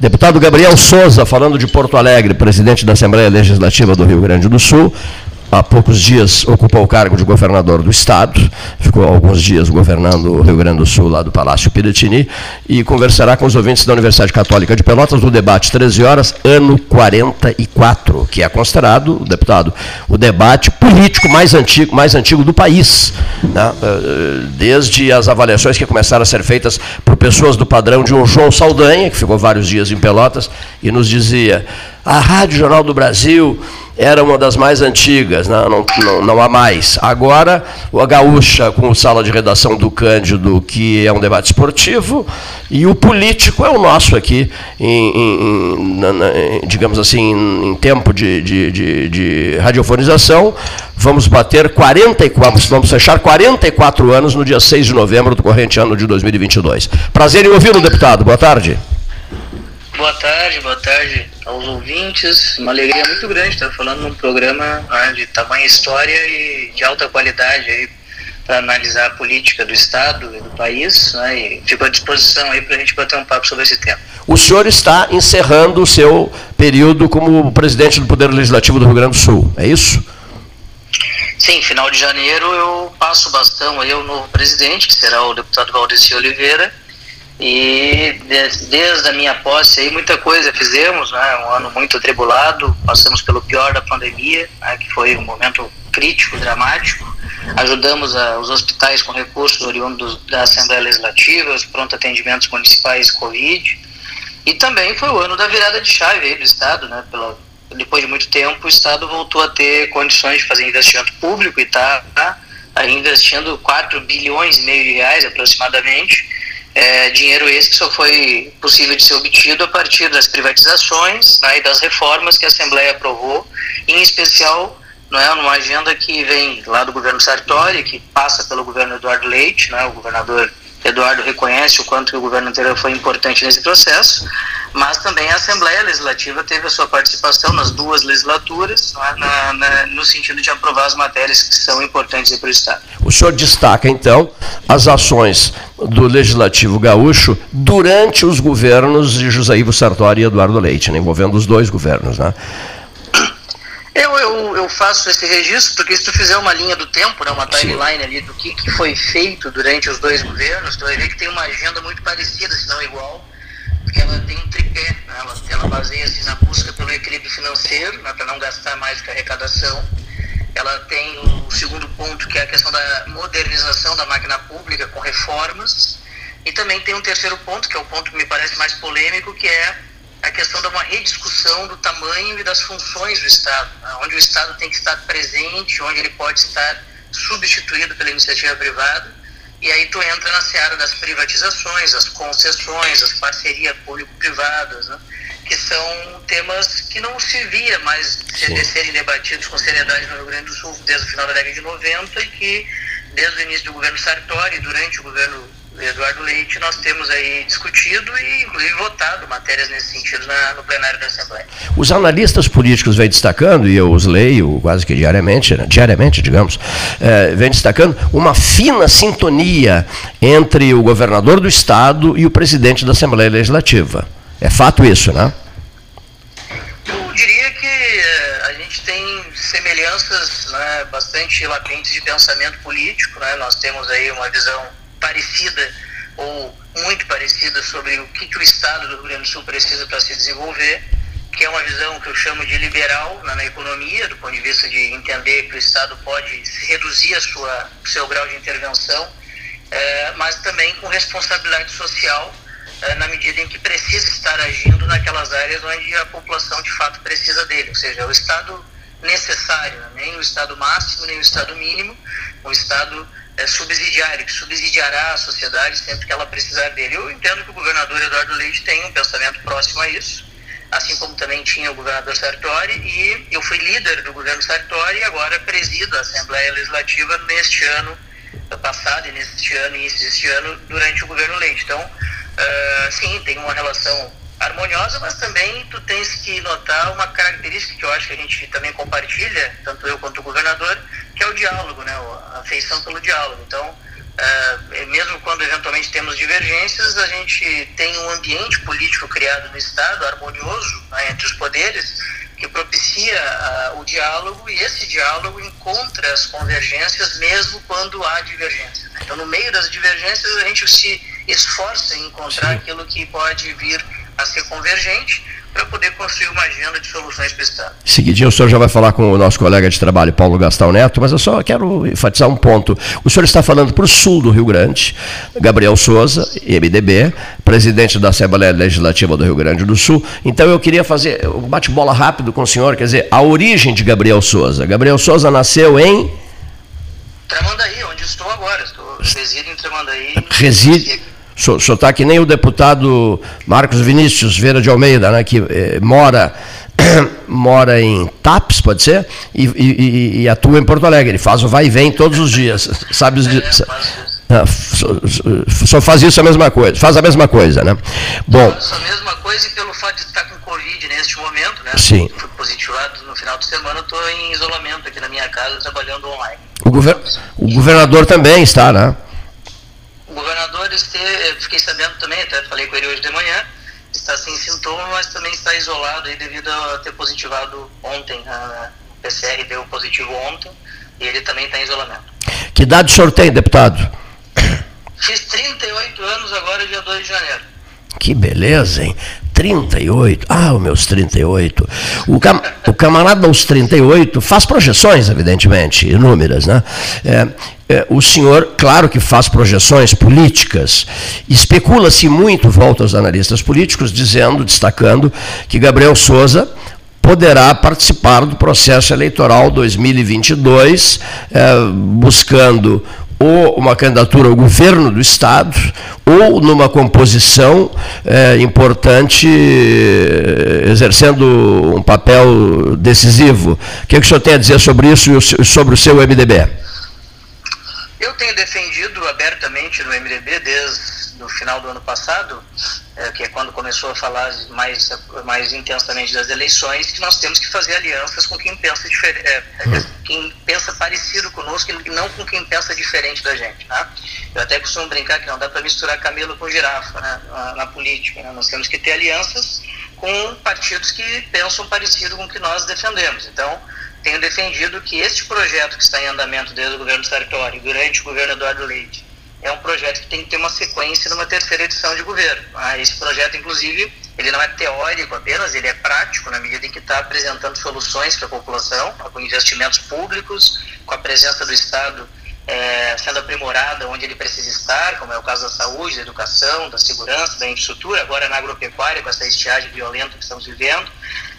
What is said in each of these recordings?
Deputado Gabriel Souza, falando de Porto Alegre, presidente da Assembleia Legislativa do Rio Grande do Sul, há poucos dias ocupou o cargo de governador do Estado, ficou alguns dias governando o Rio Grande do Sul, lá do Palácio Piratini, e conversará com os ouvintes da Universidade Católica de Pelotas no debate 13 horas, ano 44, que é considerado, deputado, o debate político mais antigo, mais antigo do país, né? Eh, desde as avaliações que começaram a ser feitas por pessoas do padrão de um João Saldanha, que ficou vários dias em Pelotas, e nos dizia, a Rádio Jornal do Brasil era uma das mais antigas, não, não, não, não, há mais. Agora, a Gaúcha com o sala de redação do Cândido, que é um debate esportivo, e o político é o nosso aqui, em, em, em, digamos assim, em tempo de, de, de, de, radiofonização. Vamos bater 44, vamos fechar 44 anos no dia 6 de novembro do corrente ano de 2022. Prazer em ouvi-lo, deputado. Boa tarde. Boa tarde, boa tarde aos ouvintes. Uma alegria muito grande estar falando num programa né, de tamanha história e de alta qualidade aí para analisar a política do Estado e do país. Né, e fico à disposição aí para a gente bater um papo sobre esse tema. O senhor está encerrando o seu período como presidente do Poder Legislativo do Rio Grande do Sul, é isso? Sim, final de janeiro eu passo o bastão aí ao novo presidente, que será o deputado Valdeci Oliveira e desde, desde a minha posse aí muita coisa fizemos, né? Um ano muito atribulado, passamos pelo pior da pandemia, né? que foi um momento crítico, dramático. Ajudamos a, os hospitais com recursos oriundos da Assembleia Legislativa, os pronto atendimentos municipais Covid. E também foi o ano da virada de chave aí do Estado, né? Pela, depois de muito tempo, o Estado voltou a ter condições de fazer investimento público e está tá, tá investindo 4 bilhões e meio de reais aproximadamente é, dinheiro esse que só foi possível de ser obtido a partir das privatizações né, e das reformas que a Assembleia aprovou, em especial não é, numa agenda que vem lá do governo Sartori, que passa pelo governo Eduardo Leite, né, o governador Eduardo reconhece o quanto o governo anterior foi importante nesse processo, mas também a Assembleia Legislativa teve a sua participação nas duas legislaturas, é, na, na, no sentido de aprovar as matérias que são importantes para o Estado. O senhor destaca, então, as ações do Legislativo Gaúcho durante os governos de José Ivo Sartori e Eduardo Leite, né, envolvendo os dois governos, né? Eu, eu, eu, faço esse registro porque se tu fizer uma linha do tempo, né, uma timeline ali do que, que foi feito durante os dois governos, tu vai ver que tem uma agenda muito parecida, se não igual, porque ela tem um tripé, né, ela, ela baseia-se na busca pelo equilíbrio financeiro, né, para não gastar mais que a arrecadação. Ela tem o segundo ponto, que é a questão da modernização da máquina pública com reformas. E também tem um terceiro ponto, que é o ponto que me parece mais polêmico, que é a questão de uma rediscussão do tamanho e das funções do Estado, né? onde o Estado tem que estar presente, onde ele pode estar substituído pela iniciativa privada, e aí tu entra na seara das privatizações, as concessões, as parcerias público-privadas, né? que são temas que não se via mais Sim. serem debatidos com seriedade no Rio Grande do Sul desde o final da década de 90 e que desde o início do governo Sartori, durante o governo Eduardo Leite, nós temos aí discutido e inclusive votado matérias nesse sentido na, no plenário da Assembleia. Os analistas políticos vêm destacando, e eu os leio quase que diariamente, né, diariamente, digamos, é, vem destacando uma fina sintonia entre o governador do Estado e o presidente da Assembleia Legislativa. É fato isso, né? Eu diria que eh, a gente tem semelhanças né, bastante latentes de pensamento político, né? nós temos aí uma visão parecida ou muito parecida sobre o que, que o Estado do Rio Grande do Sul precisa para se desenvolver, que é uma visão que eu chamo de liberal na, na, economia, do ponto de vista de entender que o Estado pode reduzir a sua, o seu grau de intervenção, é, mas também com responsabilidade social é, na medida em que precisa estar agindo naquelas áreas onde a população de fato precisa dele, ou seja, o Estado necessário, né? nem o Estado máximo, nem o Estado mínimo, o Estado é, subsidiário, que subsidiará a sociedade sempre que ela precisar dele. Eu entendo que o governador Eduardo Leite tem um pensamento próximo a isso, assim como também tinha o governador Sartori, e eu fui líder do governo Sartori e agora presido a Assembleia Legislativa neste ano passado e neste ano e este ano durante o governo Leite. Então, uh, sim, tem uma relação harmoniosa, mas também tu tens que notar uma característica que eu acho que a gente também compartilha, tanto eu quanto o governador, que é o diálogo, né? a afeição pelo diálogo. Então, uh, mesmo quando eventualmente temos divergências, a gente tem um ambiente político criado no Estado, harmonioso né, entre os poderes, que propicia uh, o diálogo e esse diálogo encontra as convergências mesmo quando há divergências. Né? Então, no meio das divergências, a gente se esforça em encontrar Sim. aquilo que pode vir a ser convergente para poder construir uma agenda de soluções para o Estado. Seguidinho, o senhor já vai falar com o nosso colega de trabalho, Paulo Gastão Neto, mas eu só quero enfatizar um ponto. O senhor está falando para o sul do Rio Grande, Gabriel Souza, MDB, presidente da Assembleia Legislativa do Rio Grande do Sul. Então eu queria fazer um bate-bola rápido com o senhor, quer dizer, a origem de Gabriel Souza. Gabriel Souza nasceu em. Tramandaí, onde estou agora. Estou, resido em Tramandaí. Reside. O senhor está que nem o deputado Marcos Vinícius Vera de Almeida, né, que eh, mora, mora em TAPS, pode ser? E, e, e, atua em Porto Alegre. Ele faz o vai e vem todos os dias. Sabe? É, só faz isso a mesma coisa, faz a mesma coisa, né? Bom. Faço a mesma coisa e pelo fato de estar com Covid neste momento, né? Sim. Fui positivado no final de semana, estou em isolamento aqui na minha casa, trabalhando online. O, gover o governador também está, né? Governador, este, fiquei sabendo também, até falei com ele hoje de manhã, está sem sintoma, mas também está isolado aí devido a ter positivado ontem. A PCR deu positivo ontem e ele também está em isolamento. Que idade o senhor tem, deputado? Fiz 38 anos agora, dia 2 de janeiro. Que beleza, hein? 38. Ah, os meus 38. O, cam o camarada aos 38 faz projeções, evidentemente, inúmeras, né? É, é, o senhor, claro que faz projeções políticas, especula-se muito, volta aos analistas políticos, dizendo, destacando, que Gabriel Souza poderá participar do processo eleitoral 2022, é, buscando ou uma candidatura ao governo do Estado, ou numa composição é, importante, exercendo um papel decisivo. O que, é que o senhor tem a dizer sobre isso e sobre o seu MDB? Eu tenho defendido abertamente no MDB desde o final do ano passado, é, que é quando começou a falar mais, mais intensamente das eleições, que nós temos que fazer alianças com quem pensa, é, quem pensa parecido conosco e não com quem pensa diferente da gente. Né? Eu até costumo brincar que não dá para misturar camelo com girafa né, na, na política. Né? Nós temos que ter alianças com partidos que pensam parecido com o que nós defendemos. Então, tenho defendido que este projeto que está em andamento desde o governo Sartori, durante o governo Eduardo Leite, é um projeto que tem que ter uma sequência numa terceira edição de governo. Ah, esse projeto, inclusive, ele não é teórico apenas, ele é prático na medida em que está apresentando soluções para a população, com investimentos públicos, com a presença do Estado é, sendo aprimorada onde ele precisa estar, como é o caso da saúde, da educação, da segurança, da infraestrutura, agora na agropecuária, com essa estiagem violenta que estamos vivendo.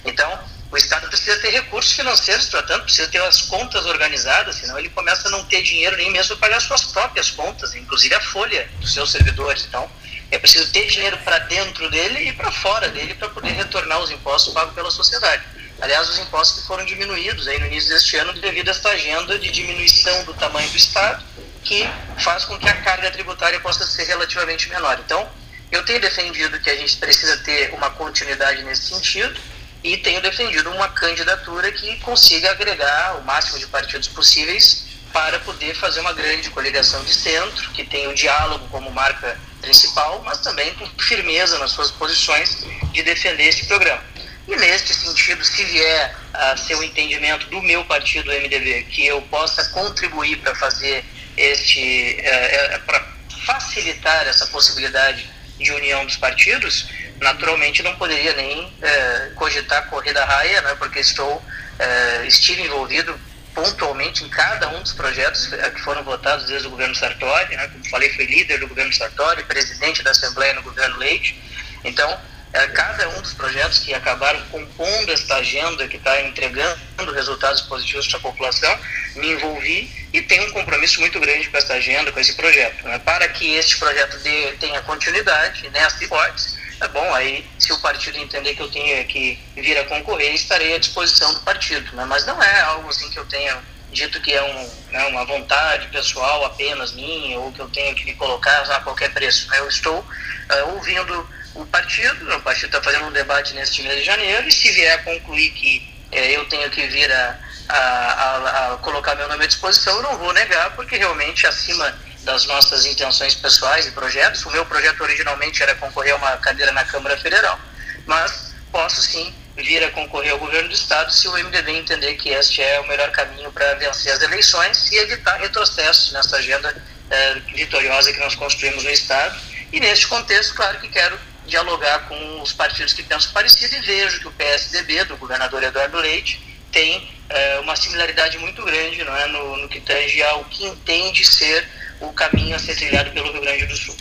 Então, o Estado precisa ter recursos financeiros para tanto, precisa ter as contas organizadas, senão ele começa a não ter dinheiro nem mesmo para pagar suas próprias contas, inclusive a folha dos seus servidores. Então, é preciso ter dinheiro para dentro dele e para fora dele para poder retornar os impostos pagos pela sociedade. Aliás, os impostos que foram diminuídos aí no início deste ano devido a esta agenda de diminuição do tamanho do Estado, que faz com que a carga tributária possa ser relativamente menor. Então, eu tenho defendido que a gente precisa ter uma continuidade nesse sentido e tenho defendido uma candidatura que consiga agregar o máximo de partidos possíveis para poder fazer uma grande coligação de centro, que tenha o diálogo como marca principal, mas também com firmeza nas suas posições de defender esse programa. E neste sentido, se vier a ser o um entendimento do meu partido, MDB, que eu possa contribuir para fazer este, é, é, para facilitar essa possibilidade de união dos partidos, naturalmente não poderia nem é, cogitar corrida raia, né, porque estou, é, estive envolvido pontualmente em cada um dos projetos que foram votados desde o governo Sartori, né, como falei, fui líder do governo Sartori, presidente da Assembleia no governo Leite, então é, cada um dos projetos que acabaram compondo esta agenda que está entregando resultados positivos para a população, me envolvi e tenho um compromisso muito grande com essa agenda, com esse projeto. Né? Para que este projeto dê, tenha continuidade nessa hipótese, é bom, aí se o partido entender que eu tenho que vir a concorrer, estarei à disposição do partido. Né? Mas não é algo assim que eu tenha dito que é um, né, uma vontade pessoal apenas minha, ou que eu tenho que me colocar a qualquer preço. Eu estou uh, ouvindo o partido, o partido está fazendo um debate neste mês de janeiro, e se vier a concluir que uh, eu tenho que vir a, a, a, a, colocar meu nome à disposição, eu não vou negar, porque realmente acima das nossas intenções pessoais e projetos. O meu projeto originalmente era concorrer a uma cadeira na Câmara Federal, mas posso sim vir a concorrer ao governo do Estado se o MDB entender que este é o melhor caminho para vencer as eleições e evitar retrocessos nessa agenda eh, vitoriosa que nós construímos no Estado. E neste contexto, claro que quero dialogar com os partidos que pensam parecido e vejo que o PSDB, do governador Eduardo Leite, tem eh, uma similaridade muito grande não é, no, no que tange ao que entende ser o caminho a ser trilhado pelo Rio Grande do Sul.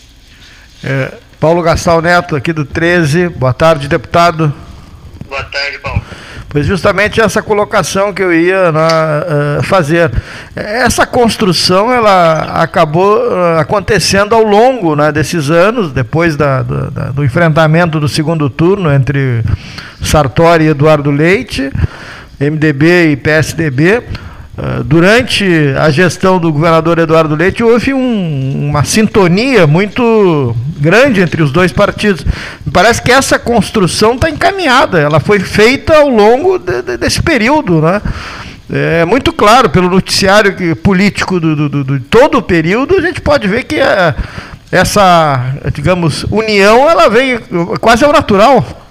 É, Paulo Gastal Neto, aqui do 13. Boa tarde, deputado. Boa tarde, Paulo. Pois justamente essa colocação que eu ia uh, fazer. Essa construção ela acabou uh, acontecendo ao longo né, desses anos, depois da, da, do enfrentamento do segundo turno entre Sartori e Eduardo Leite, MDB e PSDB. Ah, durante a gestão do governador Eduardo Leite, houve um, uma sintonia muito grande entre os dois partidos. Parece que essa construção está encaminhada, ela foi feita ao longo de, de, desse período. Né? É muito claro, pelo noticiário político do, do, do, de todo o período, a gente pode ver que a, essa, digamos, união, ela veio quase ao natural.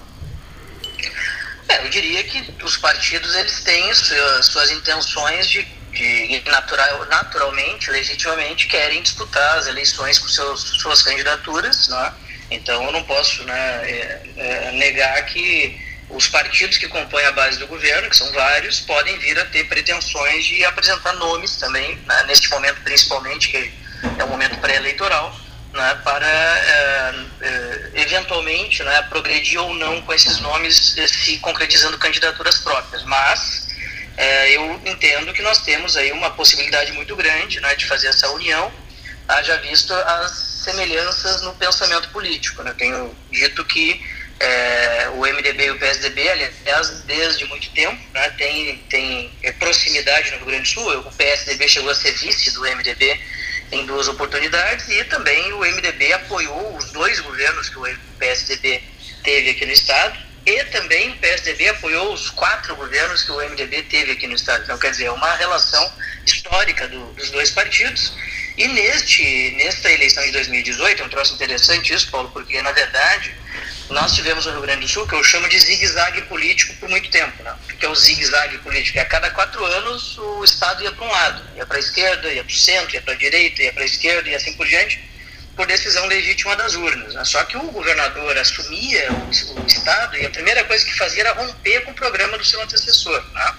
É, eu diria que os partidos eles têm suas, suas intenções de, de natural, naturalmente, legitimamente, querem disputar as eleições com seus, suas candidaturas, né? Então eu não posso né, é, é, negar que os partidos que compõem a base do governo, que são vários, podem vir a ter pretensões de apresentar nomes também, né, neste momento principalmente, que é um momento pré-eleitoral, né, para é, é, eventualmente né, progredir ou não com esses nomes eh, se concretizando candidaturas próprias. Mas é, eu entendo que nós temos aí uma possibilidade muito grande né, de fazer essa união, haja visto as semelhanças no pensamento político. Né? Tenho dito que o MDB e o PSDB, aliás, desde muito tempo, né, tem, tem proximidade no Rio Grande do Sul. O PSDB chegou a ser vice do MDB em duas oportunidades e também o MDB apoiou os dois governos que o PSDB teve aqui no estado e também o PSDB apoiou os quatro governos que o MDB teve aqui no estado. Então, quer dizer, é uma relação histórica do, dos dois partidos. E neste, nesta eleição de 2018, é um troço interessante isso, Paulo, porque na verdade nós tivemos no Rio Grande do Sul que eu chamo de zigue-zague político por muito tempo. Né? O que é o zigue-zague político? É a cada quatro anos o Estado ia para um lado, ia para a esquerda, ia para o centro, ia para a direita, ia para a esquerda e assim por diante, por decisão legítima das urnas. Né? Só que o governador assumia o, o, Estado e a primeira coisa que fazia era romper com o programa do seu antecessor. Né?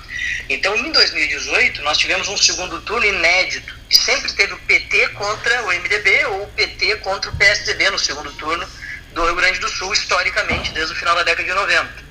Então, em 2018, nós tivemos um segundo turno inédito, que sempre teve o PT contra o MDB ou o PT contra o PSDB no segundo turno do Rio Grande do Sul, historicamente, desde o final da década de 90.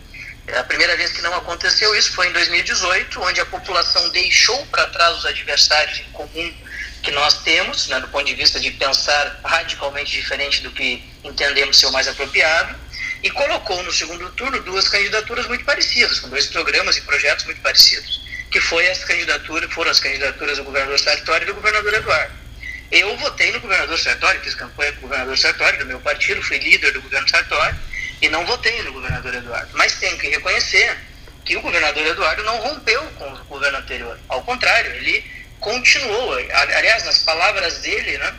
A primeira vez que não aconteceu isso foi em 2018, onde a população deixou para trás os adversários em comum que nós temos, né, do ponto de vista de pensar radicalmente diferente do que entendemos ser o mais apropriado, e colocou no segundo turno duas candidaturas muito parecidas, com dois programas e projetos muito parecidos, que foi as candidaturas, foram as candidaturas do governador Sartori e do governador Eduardo. Eu votei no governador Sartori, fiz campanha com o governador Sartori, do meu partido, fui líder do governo Sartori, e não votei no governador Eduardo. Mas tenho que reconhecer que o governador Eduardo não rompeu com o governo anterior. Ao contrário, ele continuou. Aliás, nas palavras dele, né,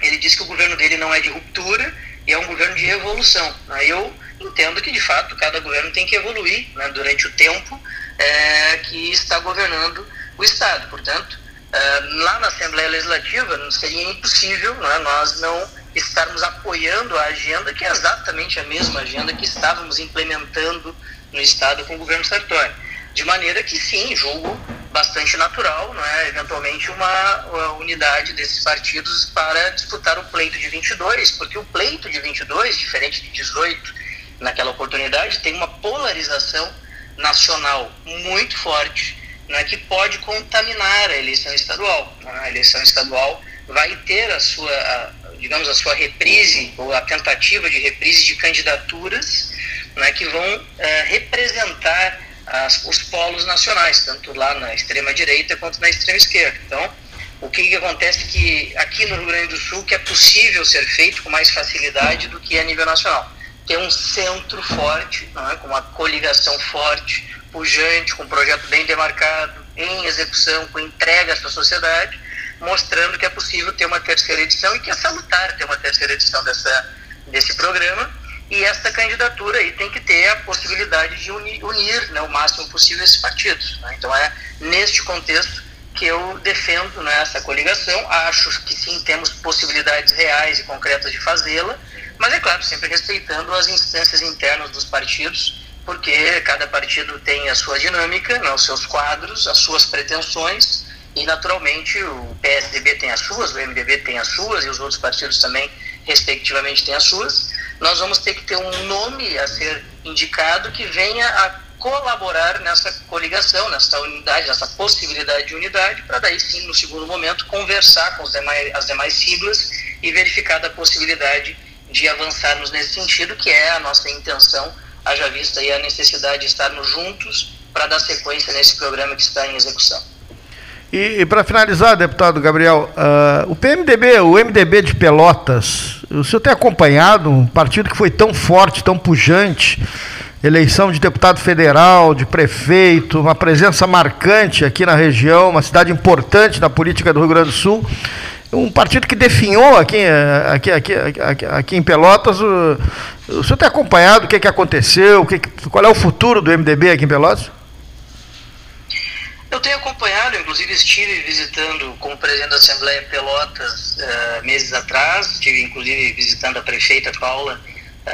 ele disse que o governo dele não é de ruptura e é um governo de evolução. Eu entendo que, de fato, cada governo tem que evoluir né, durante o tempo é, que está governando o Estado. Portanto, lá na Assembleia Legislativa seria impossível né, nós não estarmos apoiando a agenda, que é exatamente a mesma agenda que estávamos implementando no Estado com o governo Sartori. De maneira que, sim, julgo bastante natural, né, eventualmente, uma, uma, unidade desses partidos para disputar o pleito de 22, porque o pleito de 22, diferente de 18 naquela oportunidade, tem uma polarização nacional muito forte né, que pode contaminar a eleição estadual. Né? A eleição estadual vai ter a sua, a, digamos, a sua reprise, ou a tentativa de reprise de candidaturas né, que vão é, representar as, os polos nacionais, tanto lá na extrema-direita quanto na extrema-esquerda. Então, o que, que acontece é que aqui no Rio Grande do Sul, que é possível ser feito com mais facilidade do que a nível nacional. Ter um centro forte, é? com uma coligação forte, pujante, com um projeto bem demarcado, em execução, com entrega para a sociedade, mostrando que é possível ter uma terceira edição e que é salutar ter uma terceira edição dessa, desse programa. E essa candidatura aí tem que ter a possibilidade de unir, unir né, o máximo possível esses partidos. Né? Então é neste contexto que eu defendo né, essa coligação. Acho que sim, temos possibilidades reais e concretas de fazê-la, mas é claro, sempre respeitando as instâncias internas dos partidos, porque cada partido tem a sua dinâmica, né, os seus quadros, as suas pretensões, e naturalmente o PSDB tem as suas, o MDB tem as suas, e os outros partidos também, respectivamente, têm as suas. Nós vamos ter que ter um nome a ser indicado que venha a colaborar nessa coligação, nessa unidade, nessa possibilidade de unidade, para daí sim, no segundo momento, conversar com demais, as demais siglas e verificar a possibilidade de avançarmos nesse sentido, que é a nossa intenção, haja vista aí a necessidade de estarmos juntos para dar sequência nesse programa que está em execução. E, e para finalizar, deputado Gabriel, uh, o PMDB, o MDB de Pelotas, o senhor tem acompanhado um partido que foi tão forte, tão pujante, eleição de deputado federal, de prefeito, uma presença marcante aqui na região, uma cidade importante na política do Rio Grande do Sul. Um partido que definhou aqui, aqui, aqui, aqui, aqui em Pelotas. O, o senhor tem acompanhado o que, que aconteceu? O que, qual é o futuro do MDB aqui em Pelotas? Eu tenho acompanhado, inclusive estive visitando como presidente da Assembleia Pelotas uh, meses atrás, estive inclusive visitando a prefeita Paula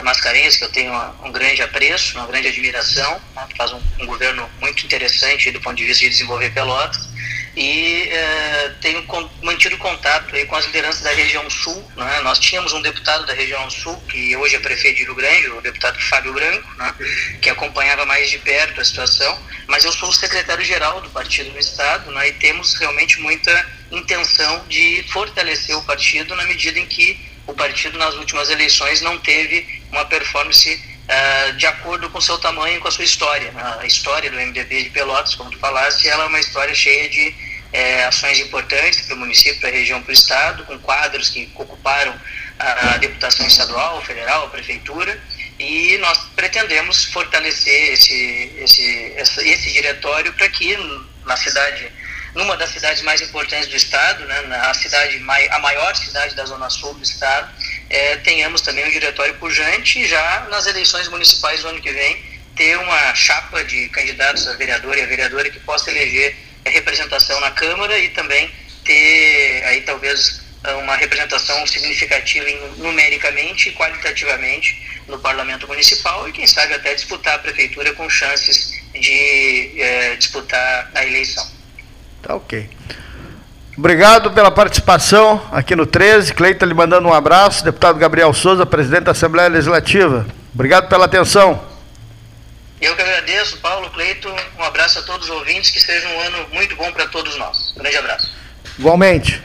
Mascarenhas, que eu tenho um grande apreço, uma grande admiração, né, faz um, um, governo muito interessante do ponto de vista de desenvolver Pelotas, e eh, tenho mantido contato aí com as lideranças da região sul. Né? Nós tínhamos um deputado da região sul, que hoje é prefeito de Rio Grande, o deputado Fábio Branco, né? que acompanhava mais de perto a situação, mas eu sou o secretário-geral do partido no Estado né? e temos realmente muita intenção de fortalecer o partido na medida em que o partido nas últimas eleições não teve uma performance uh, de acordo com seu tamanho e com a sua história. A história do MDB de Pelotas, como tu falaste, ela é uma história cheia de eh, ações importantes para o município, para a região, para o estado, com quadros que ocuparam a deputação estadual, federal, a prefeitura, e nós pretendemos fortalecer esse, esse, esse, esse diretório para que na cidade numa das cidades mais importantes do estado, né, na cidade, a maior cidade da zona sul do estado, é, tenhamos também um diretório pujante e já nas eleições municipais do ano que vem ter uma chapa de candidatos a vereador e a vereadora que possa eleger representação na Câmara e também ter aí talvez uma representação significativa numericamente e qualitativamente no Parlamento Municipal e quem sabe até disputar a prefeitura com chances de é, disputar a eleição. Tá ok. Obrigado pela participação aqui no 13. Cleiton lhe mandando um abraço. Deputado Gabriel Souza, presidente da Assembleia Legislativa. Obrigado pela atenção. Eu que agradeço, Paulo, Cleiton. Um abraço a todos os ouvintes. Que seja um ano muito bom para todos nós. Um grande abraço. Igualmente.